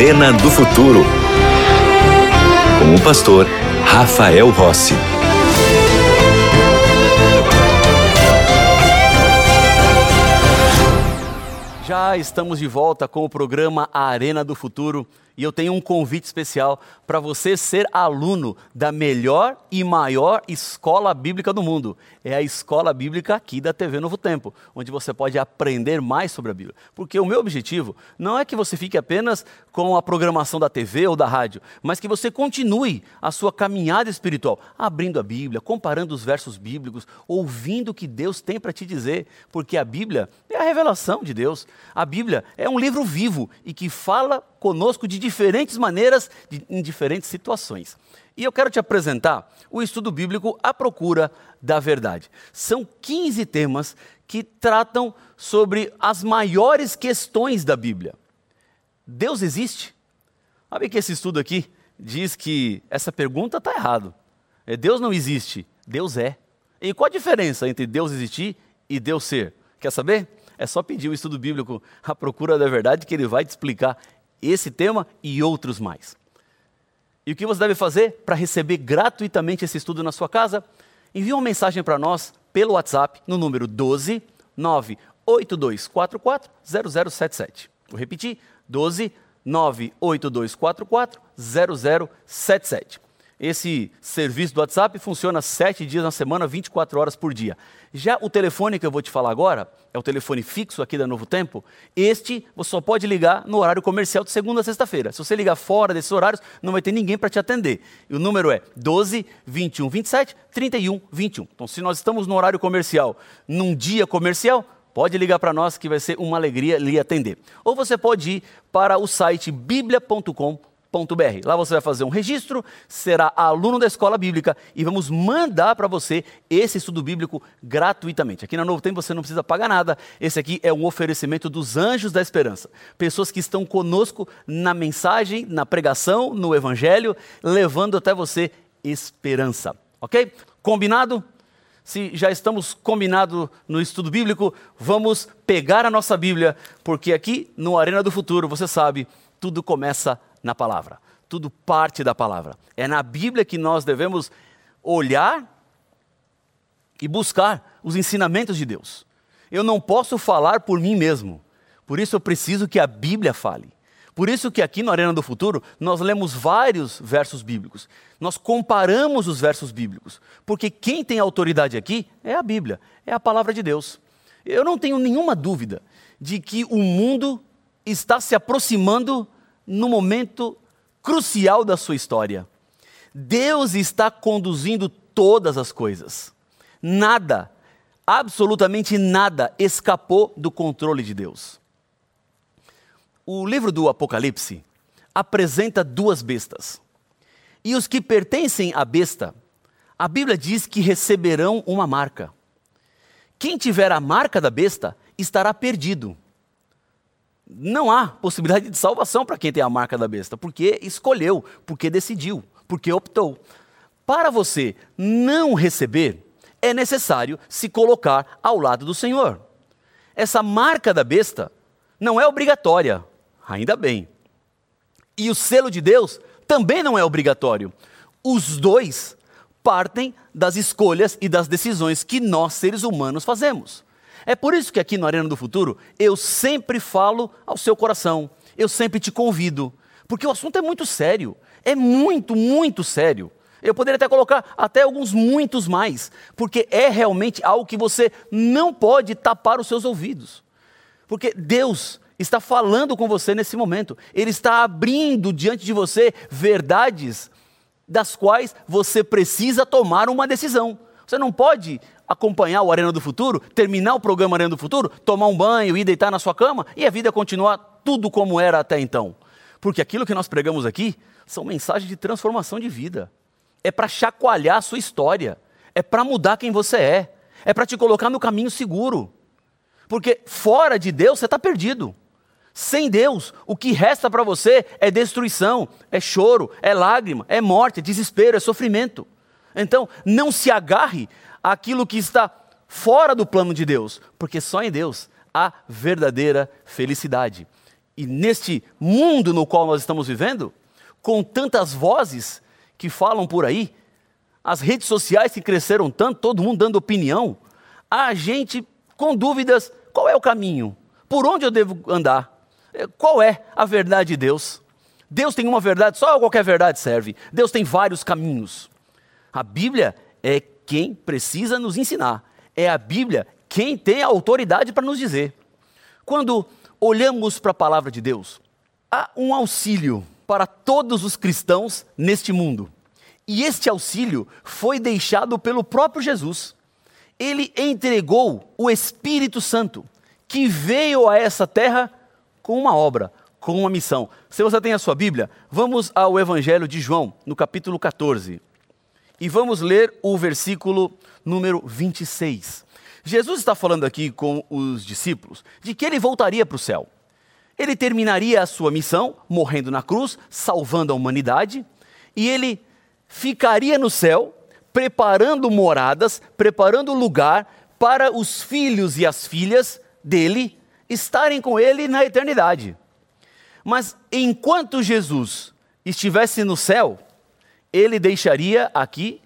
Arena do Futuro. Com o pastor Rafael Rossi. Já estamos de volta com o programa Arena do Futuro e eu tenho um convite especial para você ser aluno da melhor e maior escola bíblica do mundo. É a escola bíblica aqui da TV Novo Tempo, onde você pode aprender mais sobre a Bíblia. Porque o meu objetivo não é que você fique apenas com a programação da TV ou da rádio, mas que você continue a sua caminhada espiritual, abrindo a Bíblia, comparando os versos bíblicos, ouvindo o que Deus tem para te dizer, porque a Bíblia é a revelação de Deus. A Bíblia é um livro vivo e que fala conosco de diferentes maneiras, de, em diferentes situações. E eu quero te apresentar o estudo bíblico à procura da verdade. São 15 temas que tratam sobre as maiores questões da Bíblia. Deus existe? Sabe que esse estudo aqui diz que essa pergunta está errado. É, Deus não existe, Deus é. E qual a diferença entre Deus existir e Deus ser? Quer saber? É só pedir o estudo bíblico à procura da verdade que ele vai te explicar esse tema e outros mais. E o que você deve fazer para receber gratuitamente esse estudo na sua casa? Envie uma mensagem para nós pelo WhatsApp no número 12 98244 0077. Vou repetir: 12 98244 0077. Esse serviço do WhatsApp funciona sete dias na semana, 24 horas por dia. Já o telefone que eu vou te falar agora, é o telefone fixo aqui da Novo Tempo. Este você só pode ligar no horário comercial de segunda a sexta-feira. Se você ligar fora desses horários, não vai ter ninguém para te atender. E o número é 12 21 27 31 21. Então, se nós estamos no horário comercial, num dia comercial, pode ligar para nós que vai ser uma alegria lhe atender. Ou você pode ir para o site Lá você vai fazer um registro, será aluno da escola bíblica e vamos mandar para você esse estudo bíblico gratuitamente. Aqui na Novo Tempo você não precisa pagar nada. Esse aqui é um oferecimento dos anjos da esperança. Pessoas que estão conosco na mensagem, na pregação, no evangelho, levando até você esperança. Ok? Combinado? Se já estamos combinados no estudo bíblico, vamos pegar a nossa Bíblia, porque aqui no Arena do Futuro, você sabe, tudo começa na palavra. Tudo parte da palavra. É na Bíblia que nós devemos olhar e buscar os ensinamentos de Deus. Eu não posso falar por mim mesmo. Por isso eu preciso que a Bíblia fale. Por isso que aqui no Arena do Futuro nós lemos vários versos bíblicos. Nós comparamos os versos bíblicos, porque quem tem autoridade aqui é a Bíblia, é a palavra de Deus. Eu não tenho nenhuma dúvida de que o mundo está se aproximando no momento crucial da sua história. Deus está conduzindo todas as coisas. Nada, absolutamente nada, escapou do controle de Deus. O livro do Apocalipse apresenta duas bestas. E os que pertencem à besta, a Bíblia diz que receberão uma marca. Quem tiver a marca da besta estará perdido não há possibilidade de salvação para quem tem a marca da besta, porque escolheu, porque decidiu, porque optou. Para você não receber, é necessário se colocar ao lado do Senhor. Essa marca da besta não é obrigatória, ainda bem. E o selo de Deus também não é obrigatório. Os dois partem das escolhas e das decisões que nós, seres humanos, fazemos. É por isso que aqui no Arena do Futuro eu sempre falo ao seu coração, eu sempre te convido, porque o assunto é muito sério, é muito, muito sério. Eu poderia até colocar até alguns muitos mais, porque é realmente algo que você não pode tapar os seus ouvidos. Porque Deus está falando com você nesse momento, Ele está abrindo diante de você verdades das quais você precisa tomar uma decisão. Você não pode acompanhar o Arena do Futuro, terminar o programa Arena do Futuro, tomar um banho, ir deitar na sua cama e a vida continuar tudo como era até então. Porque aquilo que nós pregamos aqui são mensagens de transformação de vida. É para chacoalhar a sua história. É para mudar quem você é. É para te colocar no caminho seguro. Porque fora de Deus você está perdido. Sem Deus, o que resta para você é destruição, é choro, é lágrima, é morte, é desespero, é sofrimento. Então, não se agarre aquilo que está fora do plano de Deus, porque só em Deus há verdadeira felicidade. e neste mundo no qual nós estamos vivendo, com tantas vozes que falam por aí, as redes sociais que cresceram tanto, todo mundo dando opinião, a gente com dúvidas: qual é o caminho? Por onde eu devo andar? É, qual é a verdade de Deus? Deus tem uma verdade, só qualquer verdade serve. Deus tem vários caminhos. A Bíblia é quem precisa nos ensinar. É a Bíblia quem tem a autoridade para nos dizer. Quando olhamos para a palavra de Deus, há um auxílio para todos os cristãos neste mundo. E este auxílio foi deixado pelo próprio Jesus. Ele entregou o Espírito Santo, que veio a essa terra com uma obra, com uma missão. Se você tem a sua Bíblia, vamos ao Evangelho de João, no capítulo 14. E vamos ler o versículo número 26. Jesus está falando aqui com os discípulos de que ele voltaria para o céu. Ele terminaria a sua missão morrendo na cruz, salvando a humanidade, e ele ficaria no céu, preparando moradas, preparando lugar para os filhos e as filhas dele estarem com ele na eternidade. Mas enquanto Jesus estivesse no céu, ele deixaria aqui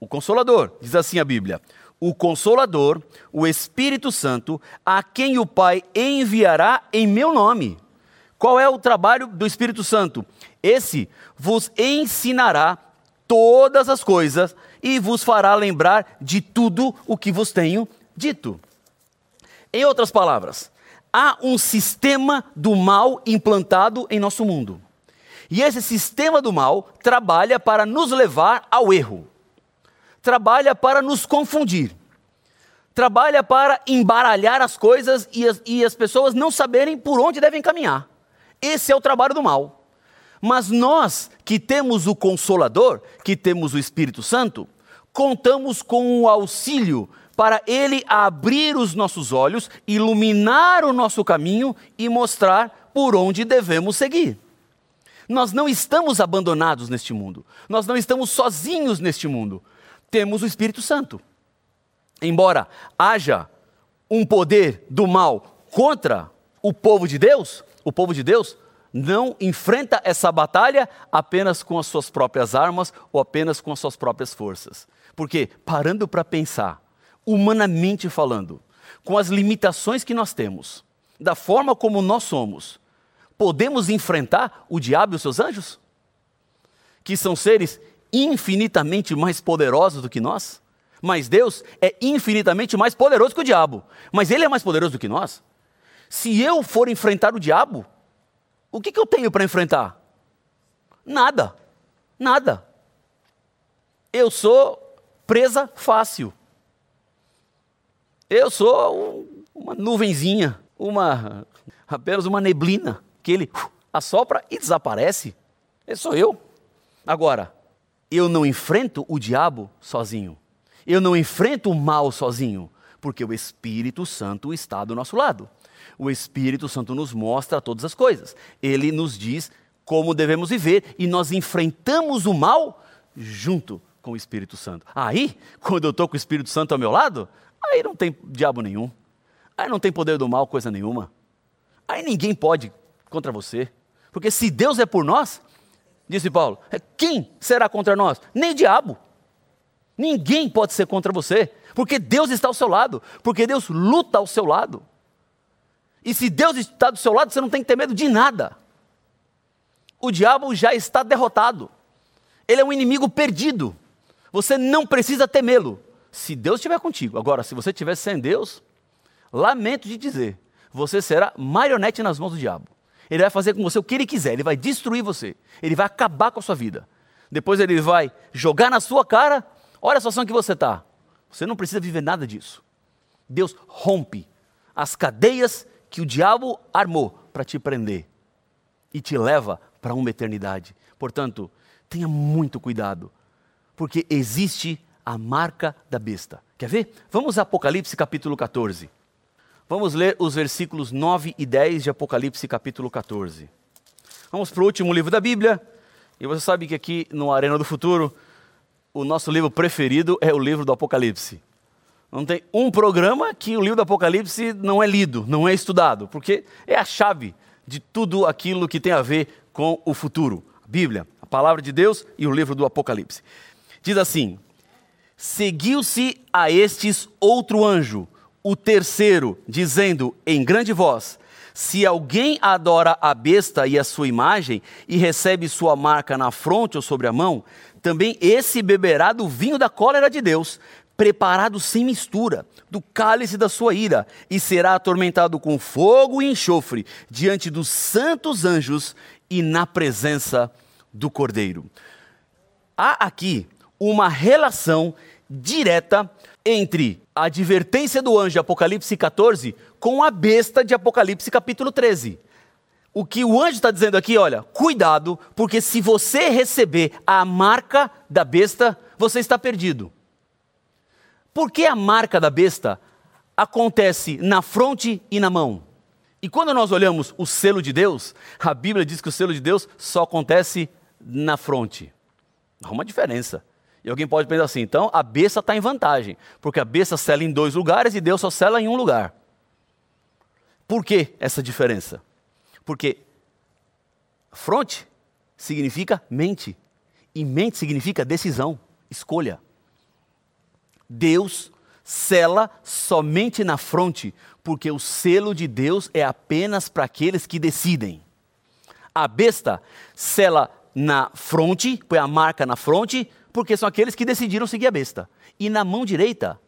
o Consolador, diz assim a Bíblia: o Consolador, o Espírito Santo, a quem o Pai enviará em meu nome. Qual é o trabalho do Espírito Santo? Esse vos ensinará todas as coisas e vos fará lembrar de tudo o que vos tenho dito. Em outras palavras, há um sistema do mal implantado em nosso mundo. E esse sistema do mal trabalha para nos levar ao erro, trabalha para nos confundir, trabalha para embaralhar as coisas e as, e as pessoas não saberem por onde devem caminhar. Esse é o trabalho do mal. Mas nós que temos o Consolador, que temos o Espírito Santo, contamos com o auxílio para Ele abrir os nossos olhos, iluminar o nosso caminho e mostrar por onde devemos seguir. Nós não estamos abandonados neste mundo, nós não estamos sozinhos neste mundo. Temos o Espírito Santo. Embora haja um poder do mal contra o povo de Deus, o povo de Deus não enfrenta essa batalha apenas com as suas próprias armas ou apenas com as suas próprias forças. Porque, parando para pensar, humanamente falando, com as limitações que nós temos, da forma como nós somos, podemos enfrentar o diabo e os seus anjos? Que são seres infinitamente mais poderosos do que nós? Mas Deus é infinitamente mais poderoso que o diabo. Mas Ele é mais poderoso do que nós. Se eu for enfrentar o diabo, o que, que eu tenho para enfrentar? Nada. Nada. Eu sou presa fácil. Eu sou uma nuvenzinha, uma apenas uma neblina que ele assopra e desaparece. Esse sou eu. Agora, eu não enfrento o diabo sozinho. Eu não enfrento o mal sozinho, porque o Espírito Santo está do nosso lado. O Espírito Santo nos mostra todas as coisas. Ele nos diz como devemos viver e nós enfrentamos o mal junto com o Espírito Santo. Aí, quando eu estou com o Espírito Santo ao meu lado, Aí não tem diabo nenhum. Aí não tem poder do mal, coisa nenhuma. Aí ninguém pode contra você. Porque se Deus é por nós, disse Paulo, quem será contra nós? Nem diabo. Ninguém pode ser contra você. Porque Deus está ao seu lado. Porque Deus luta ao seu lado. E se Deus está do seu lado, você não tem que ter medo de nada. O diabo já está derrotado. Ele é um inimigo perdido. Você não precisa temê-lo se Deus estiver contigo. Agora, se você estiver sem Deus, lamento de dizer, você será marionete nas mãos do diabo. Ele vai fazer com você o que ele quiser, ele vai destruir você, ele vai acabar com a sua vida. Depois ele vai jogar na sua cara, olha a situação que você está. Você não precisa viver nada disso. Deus rompe as cadeias que o diabo armou para te prender e te leva para uma eternidade. Portanto, tenha muito cuidado, porque existe a marca da besta. Quer ver? Vamos a Apocalipse capítulo 14. Vamos ler os versículos 9 e 10 de Apocalipse capítulo 14. Vamos para o último livro da Bíblia. E você sabe que aqui no Arena do Futuro, o nosso livro preferido é o livro do Apocalipse. Não tem um programa que o livro do Apocalipse não é lido, não é estudado, porque é a chave de tudo aquilo que tem a ver com o futuro. A Bíblia, a palavra de Deus e o livro do Apocalipse. Diz assim: Seguiu-se a estes outro anjo, o terceiro, dizendo em grande voz: Se alguém adora a besta e a sua imagem, e recebe sua marca na fronte ou sobre a mão, também esse beberá do vinho da cólera de Deus, preparado sem mistura, do cálice da sua ira, e será atormentado com fogo e enxofre diante dos santos anjos e na presença do Cordeiro. Há aqui uma relação direta entre a advertência do anjo de Apocalipse 14 com a besta de Apocalipse capítulo 13. O que o anjo está dizendo aqui, olha, cuidado, porque se você receber a marca da besta, você está perdido. Por que a marca da besta acontece na fronte e na mão? E quando nós olhamos o selo de Deus, a Bíblia diz que o selo de Deus só acontece na fronte. Há uma diferença. E alguém pode pensar assim, então a besta está em vantagem, porque a besta sela em dois lugares e Deus só sela em um lugar. Por que essa diferença? Porque fronte significa mente, e mente significa decisão, escolha. Deus sela somente na fronte, porque o selo de Deus é apenas para aqueles que decidem. A besta sela na fronte, põe a marca na fronte, porque são aqueles que decidiram seguir a besta. E na mão direita,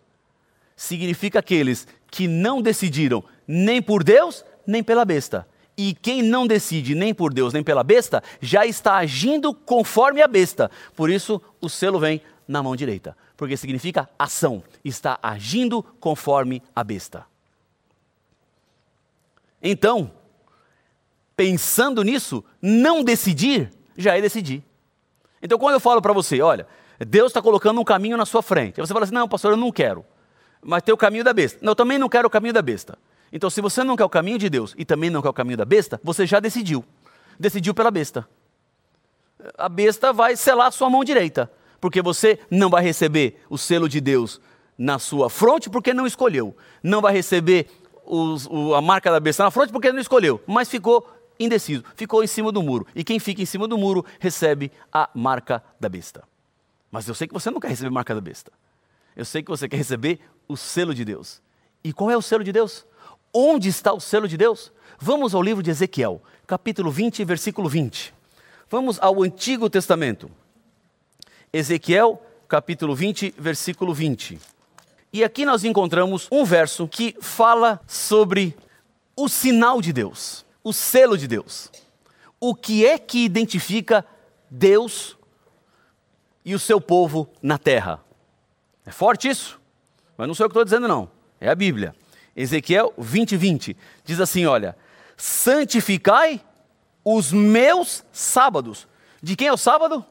significa aqueles que não decidiram nem por Deus, nem pela besta. E quem não decide nem por Deus, nem pela besta, já está agindo conforme a besta. Por isso, o selo vem na mão direita, porque significa ação, está agindo conforme a besta. Então, pensando nisso, não decidir já é decidir. Então, quando eu falo para você, olha, Deus está colocando um caminho na sua frente. Aí você fala assim: não, pastor, eu não quero. Mas tem o caminho da besta. Não, eu também não quero o caminho da besta. Então, se você não quer o caminho de Deus e também não quer o caminho da besta, você já decidiu. Decidiu pela besta. A besta vai selar a sua mão direita, porque você não vai receber o selo de Deus na sua fronte porque não escolheu. Não vai receber os, o, a marca da besta na fronte porque não escolheu, mas ficou indeciso, ficou em cima do muro. E quem fica em cima do muro recebe a marca da besta. Mas eu sei que você não quer receber marca da besta. Eu sei que você quer receber o selo de Deus. E qual é o selo de Deus? Onde está o selo de Deus? Vamos ao livro de Ezequiel, capítulo 20, versículo 20. Vamos ao Antigo Testamento. Ezequiel, capítulo 20, versículo 20. E aqui nós encontramos um verso que fala sobre o sinal de Deus, o selo de Deus. O que é que identifica Deus e o seu povo na terra. É forte isso, mas não sou eu que estou dizendo, não. É a Bíblia. Ezequiel 20, 20 diz assim: Olha, santificai os meus sábados. De quem é o sábado?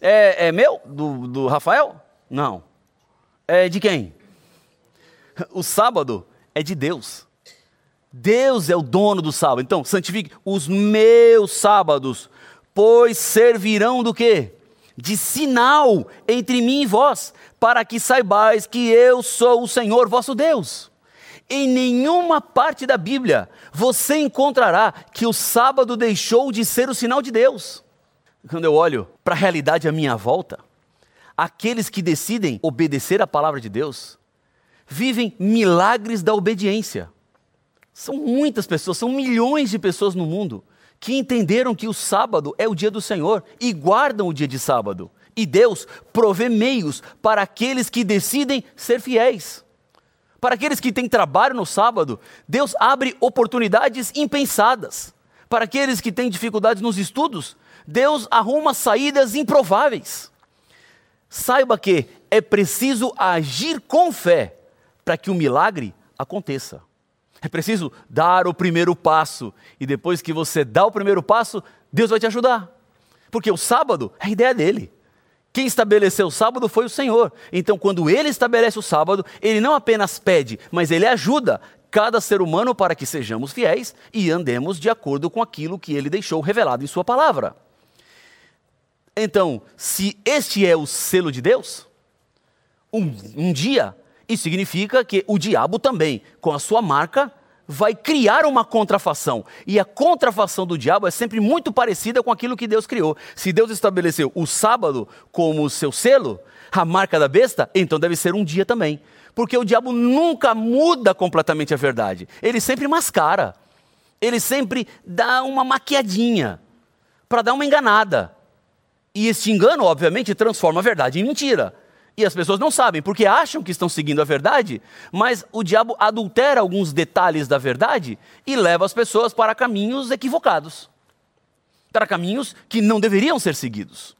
É, é meu? Do, do Rafael? Não. É de quem? O sábado é de Deus. Deus é o dono do sábado. Então, santifique os meus sábados, pois servirão do quê? de sinal entre mim e vós, para que saibais que eu sou o Senhor vosso Deus. Em nenhuma parte da Bíblia você encontrará que o sábado deixou de ser o sinal de Deus. Quando eu olho para a realidade à minha volta, aqueles que decidem obedecer à palavra de Deus vivem milagres da obediência. São muitas pessoas, são milhões de pessoas no mundo que entenderam que o sábado é o dia do Senhor e guardam o dia de sábado. E Deus provê meios para aqueles que decidem ser fiéis. Para aqueles que têm trabalho no sábado, Deus abre oportunidades impensadas. Para aqueles que têm dificuldades nos estudos, Deus arruma saídas improváveis. Saiba que é preciso agir com fé para que o milagre aconteça. É preciso dar o primeiro passo. E depois que você dá o primeiro passo, Deus vai te ajudar. Porque o sábado é a ideia dele. Quem estabeleceu o sábado foi o Senhor. Então, quando ele estabelece o sábado, ele não apenas pede, mas ele ajuda cada ser humano para que sejamos fiéis e andemos de acordo com aquilo que ele deixou revelado em Sua palavra. Então, se este é o selo de Deus, um, um dia isso significa que o diabo também, com a sua marca, vai criar uma contrafação. E a contrafação do diabo é sempre muito parecida com aquilo que Deus criou. Se Deus estabeleceu o sábado como o seu selo, a marca da besta, então deve ser um dia também. Porque o diabo nunca muda completamente a verdade. Ele sempre mascara. Ele sempre dá uma maquiadinha para dar uma enganada. E este engano, obviamente, transforma a verdade em mentira. E as pessoas não sabem, porque acham que estão seguindo a verdade, mas o diabo adultera alguns detalhes da verdade e leva as pessoas para caminhos equivocados para caminhos que não deveriam ser seguidos.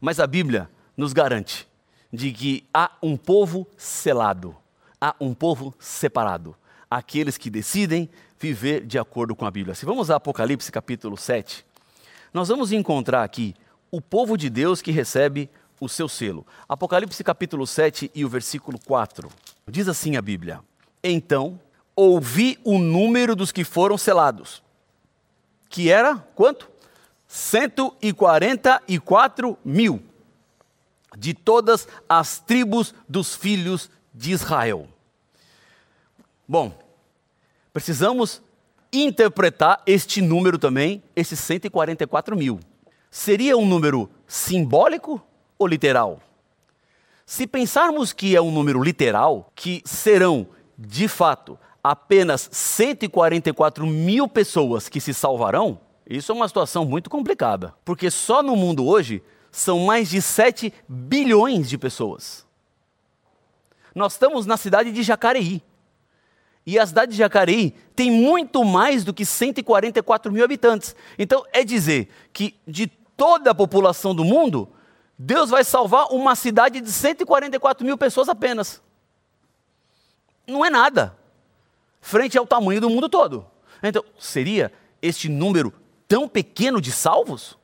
Mas a Bíblia nos garante de que há um povo selado, há um povo separado, aqueles que decidem viver de acordo com a Bíblia. Se vamos a Apocalipse capítulo 7, nós vamos encontrar aqui o povo de Deus que recebe o seu selo. Apocalipse capítulo 7 e o versículo 4. Diz assim a Bíblia: Então ouvi o número dos que foram selados, que era quanto? 144 mil, de todas as tribos dos filhos de Israel. Bom, precisamos interpretar este número também, esses 144 mil. Seria um número simbólico ou literal? Se pensarmos que é um número literal, que serão, de fato, apenas 144 mil pessoas que se salvarão, isso é uma situação muito complicada. Porque só no mundo hoje são mais de 7 bilhões de pessoas. Nós estamos na cidade de Jacareí. E a cidade de Jacareí tem muito mais do que 144 mil habitantes. Então, é dizer que de toda a população do mundo, Deus vai salvar uma cidade de 144 mil pessoas apenas. Não é nada, frente ao tamanho do mundo todo. Então, seria este número tão pequeno de salvos?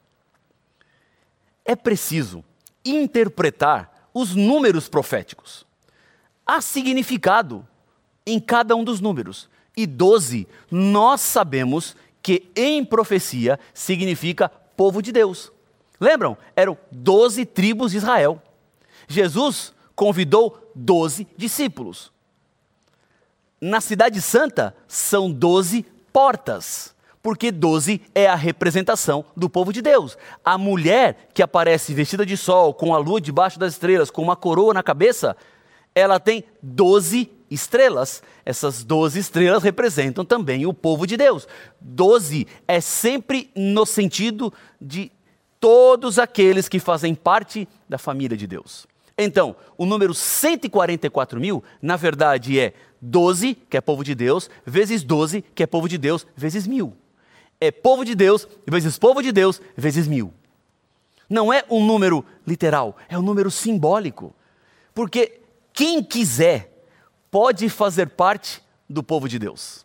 É preciso interpretar os números proféticos. Há significado em cada um dos números. E 12, nós sabemos que em profecia significa povo de Deus. Lembram? Eram doze tribos de Israel. Jesus convidou doze discípulos. Na Cidade Santa são doze portas, porque doze é a representação do povo de Deus. A mulher que aparece vestida de sol, com a lua debaixo das estrelas, com uma coroa na cabeça, ela tem doze estrelas. Essas doze estrelas representam também o povo de Deus. Doze é sempre no sentido de todos aqueles que fazem parte da família de Deus. Então, o número 144 mil, na verdade, é 12, que é povo de Deus, vezes 12, que é povo de Deus, vezes mil. É povo de Deus, vezes povo de Deus, vezes mil. Não é um número literal, é um número simbólico. Porque quem quiser pode fazer parte do povo de Deus.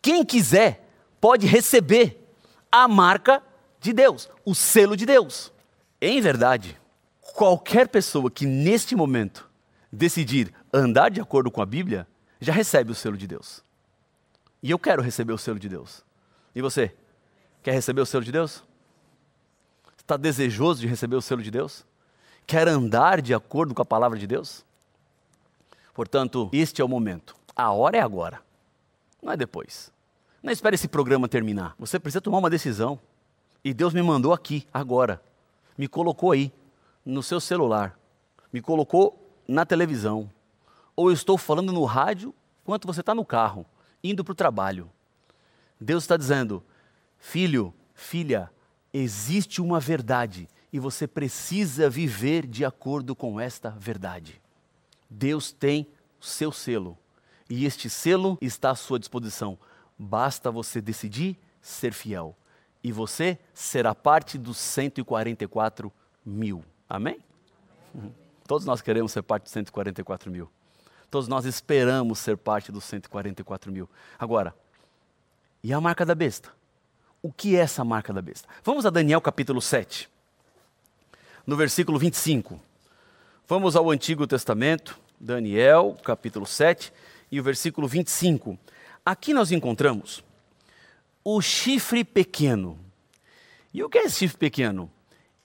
Quem quiser pode receber a marca de Deus, o selo de Deus. Em verdade, qualquer pessoa que neste momento decidir andar de acordo com a Bíblia, já recebe o selo de Deus. E eu quero receber o selo de Deus. E você? Quer receber o selo de Deus? Está desejoso de receber o selo de Deus? Quer andar de acordo com a palavra de Deus? Portanto, este é o momento. A hora é agora. Não é depois. Não espere esse programa terminar. Você precisa tomar uma decisão. E Deus me mandou aqui, agora. Me colocou aí, no seu celular. Me colocou na televisão. Ou eu estou falando no rádio enquanto você está no carro, indo para o trabalho. Deus está dizendo: Filho, filha, existe uma verdade e você precisa viver de acordo com esta verdade. Deus tem o seu selo e este selo está à sua disposição. Basta você decidir ser fiel e você será parte dos 144 mil. Amém? Todos nós queremos ser parte dos 144 mil. Todos nós esperamos ser parte dos 144 mil. Agora, e a marca da besta? O que é essa marca da besta? Vamos a Daniel capítulo 7, no versículo 25. Vamos ao Antigo Testamento, Daniel capítulo 7 e o versículo 25. Aqui nós encontramos o chifre pequeno. E o que é esse chifre pequeno?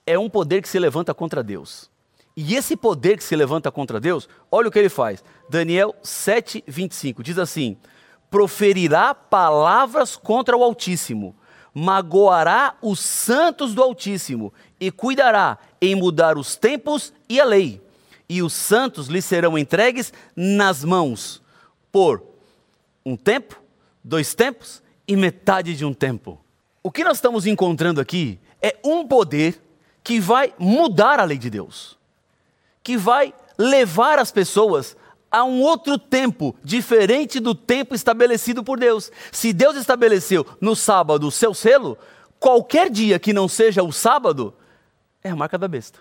É um poder que se levanta contra Deus. E esse poder que se levanta contra Deus, olha o que ele faz. Daniel 7, 25 diz assim: proferirá palavras contra o Altíssimo, magoará os santos do Altíssimo e cuidará em mudar os tempos e a lei. E os santos lhe serão entregues nas mãos por um tempo, dois tempos metade de um tempo. O que nós estamos encontrando aqui é um poder que vai mudar a lei de Deus, que vai levar as pessoas a um outro tempo, diferente do tempo estabelecido por Deus. Se Deus estabeleceu no sábado o seu selo, qualquer dia que não seja o sábado, é a marca da besta.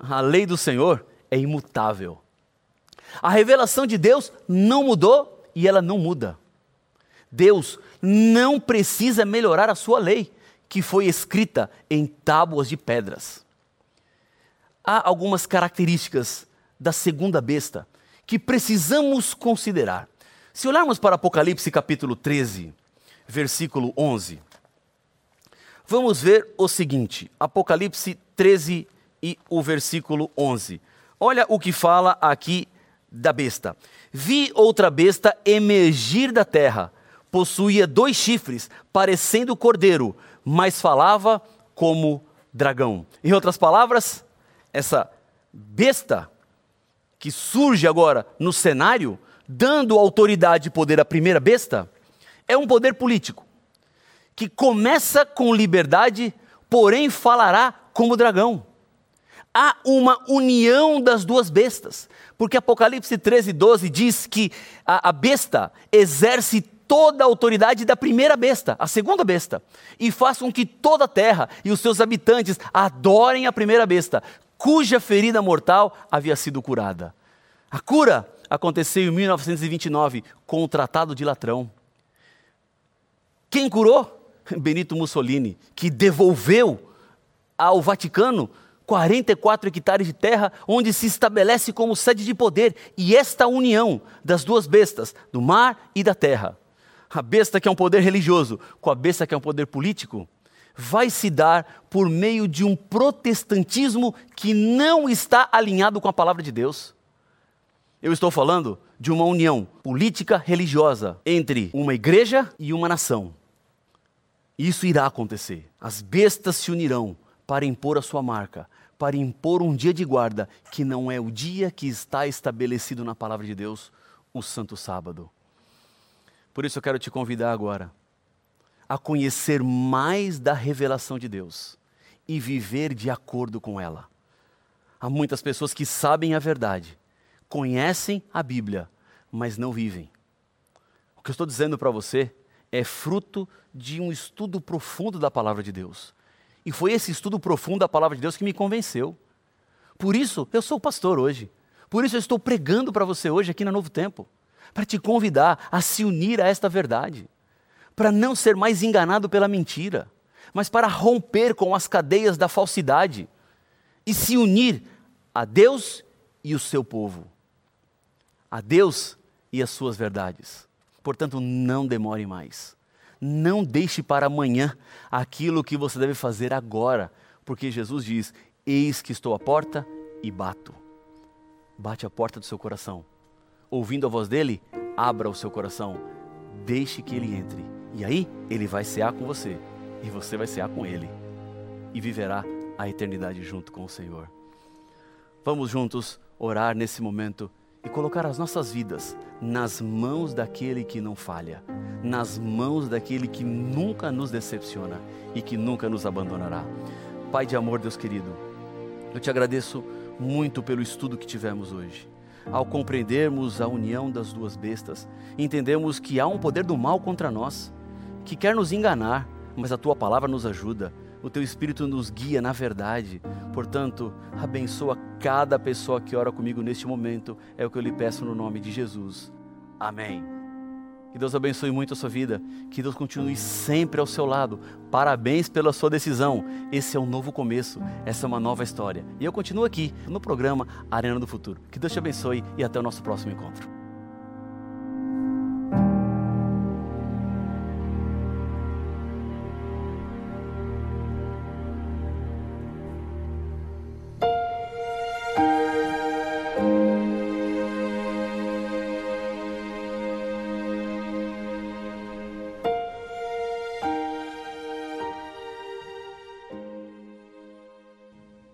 A lei do Senhor é imutável. A revelação de Deus não mudou e ela não muda. Deus não precisa melhorar a sua lei, que foi escrita em tábuas de pedras. Há algumas características da segunda besta que precisamos considerar. Se olharmos para Apocalipse capítulo 13, versículo 11, vamos ver o seguinte: Apocalipse 13 e o versículo 11. Olha o que fala aqui da besta. Vi outra besta emergir da terra. Possuía dois chifres, parecendo cordeiro, mas falava como dragão. Em outras palavras, essa besta que surge agora no cenário, dando autoridade e poder à primeira besta, é um poder político, que começa com liberdade, porém falará como dragão. Há uma união das duas bestas, porque Apocalipse 13, 12 diz que a, a besta exerce toda a autoridade da primeira besta, a segunda besta, e faz com que toda a terra e os seus habitantes adorem a primeira besta, cuja ferida mortal havia sido curada. A cura aconteceu em 1929 com o Tratado de Latrão. Quem curou? Benito Mussolini, que devolveu ao Vaticano 44 hectares de terra, onde se estabelece como sede de poder, e esta união das duas bestas, do mar e da terra, a besta que é um poder religioso com a besta que é um poder político, vai se dar por meio de um protestantismo que não está alinhado com a palavra de Deus. Eu estou falando de uma união política religiosa entre uma igreja e uma nação. Isso irá acontecer. As bestas se unirão para impor a sua marca, para impor um dia de guarda que não é o dia que está estabelecido na palavra de Deus, o Santo Sábado. Por isso eu quero te convidar agora a conhecer mais da revelação de Deus e viver de acordo com ela. Há muitas pessoas que sabem a verdade, conhecem a Bíblia, mas não vivem. O que eu estou dizendo para você é fruto de um estudo profundo da palavra de Deus. E foi esse estudo profundo da palavra de Deus que me convenceu. Por isso, eu sou pastor hoje. Por isso, eu estou pregando para você hoje aqui na Novo Tempo para te convidar a se unir a esta verdade para não ser mais enganado pela mentira, mas para romper com as cadeias da falsidade e se unir a Deus e o seu povo, a Deus e as suas verdades. Portanto, não demore mais. Não deixe para amanhã aquilo que você deve fazer agora, porque Jesus diz: Eis que estou à porta e bato. Bate a porta do seu coração. Ouvindo a voz dele, abra o seu coração. Deixe que ele entre e aí ele vai cear com você e você vai cear com ele e viverá a eternidade junto com o Senhor. Vamos juntos orar nesse momento e colocar as nossas vidas nas mãos daquele que não falha, nas mãos daquele que nunca nos decepciona e que nunca nos abandonará. Pai de amor, Deus querido, eu te agradeço muito pelo estudo que tivemos hoje. Ao compreendermos a união das duas bestas, entendemos que há um poder do mal contra nós que quer nos enganar, mas a tua palavra nos ajuda. O teu espírito nos guia na verdade. Portanto, abençoa cada pessoa que ora comigo neste momento. É o que eu lhe peço no nome de Jesus. Amém. Que Deus abençoe muito a sua vida. Que Deus continue sempre ao seu lado. Parabéns pela sua decisão. Esse é um novo começo. Essa é uma nova história. E eu continuo aqui no programa Arena do Futuro. Que Deus te abençoe e até o nosso próximo encontro.